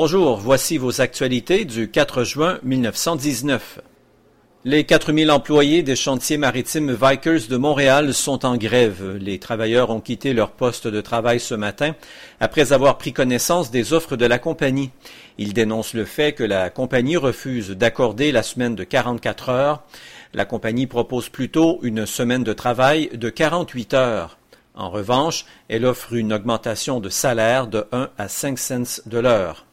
Bonjour, voici vos actualités du 4 juin 1919. Les 4000 employés des chantiers maritimes Vikers de Montréal sont en grève. Les travailleurs ont quitté leur poste de travail ce matin après avoir pris connaissance des offres de la compagnie. Ils dénoncent le fait que la compagnie refuse d'accorder la semaine de 44 heures. La compagnie propose plutôt une semaine de travail de 48 heures. En revanche, elle offre une augmentation de salaire de 1 à 5 cents de l'heure.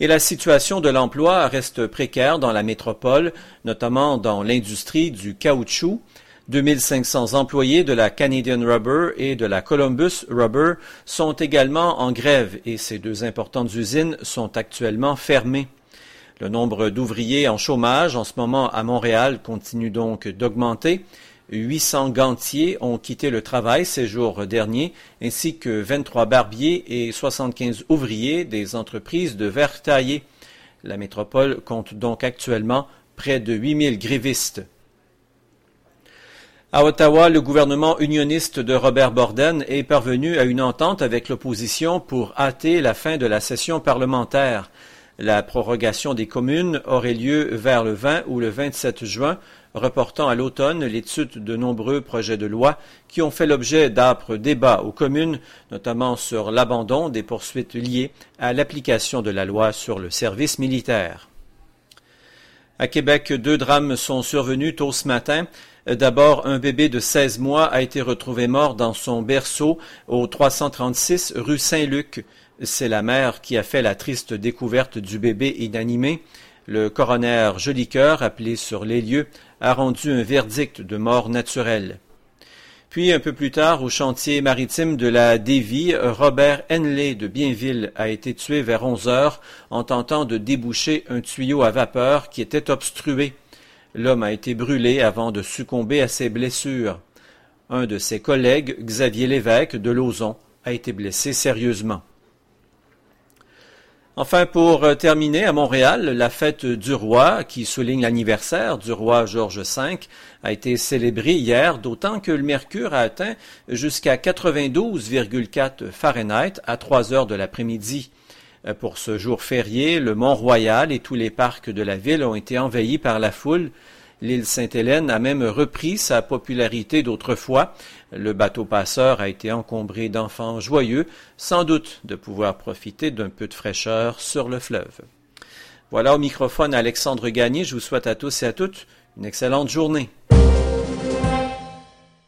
Et la situation de l'emploi reste précaire dans la métropole, notamment dans l'industrie du caoutchouc. 2500 employés de la Canadian Rubber et de la Columbus Rubber sont également en grève et ces deux importantes usines sont actuellement fermées. Le nombre d'ouvriers en chômage en ce moment à Montréal continue donc d'augmenter 800 gantiers ont quitté le travail ces jours derniers, ainsi que 23 barbiers et 75 ouvriers des entreprises de verre. La métropole compte donc actuellement près de 8000 grévistes. À Ottawa, le gouvernement unioniste de Robert Borden est parvenu à une entente avec l'opposition pour hâter la fin de la session parlementaire. La prorogation des communes aurait lieu vers le 20 ou le 27 juin, reportant à l'automne l'étude de nombreux projets de loi qui ont fait l'objet d'âpres débats aux communes, notamment sur l'abandon des poursuites liées à l'application de la loi sur le service militaire. À Québec, deux drames sont survenus tôt ce matin. D'abord, un bébé de 16 mois a été retrouvé mort dans son berceau au 336 rue Saint-Luc. C'est la mère qui a fait la triste découverte du bébé inanimé. Le coroner Jolicoeur, appelé sur les lieux, a rendu un verdict de mort naturelle. Puis, un peu plus tard, au chantier maritime de la Dévie, Robert Henley de Bienville a été tué vers onze heures en tentant de déboucher un tuyau à vapeur qui était obstrué. L'homme a été brûlé avant de succomber à ses blessures. Un de ses collègues, Xavier Lévesque de Lauzon, a été blessé sérieusement. Enfin, pour euh, terminer, à Montréal, la fête du roi, qui souligne l'anniversaire du roi George V, a été célébrée hier, d'autant que le mercure a atteint jusqu'à 92,4 Fahrenheit à 3 heures de l'après-midi. Euh, pour ce jour férié, le Mont-Royal et tous les parcs de la ville ont été envahis par la foule. L'île Sainte-Hélène a même repris sa popularité d'autrefois. Le bateau passeur a été encombré d'enfants joyeux, sans doute de pouvoir profiter d'un peu de fraîcheur sur le fleuve. Voilà au microphone Alexandre Gagné. Je vous souhaite à tous et à toutes une excellente journée.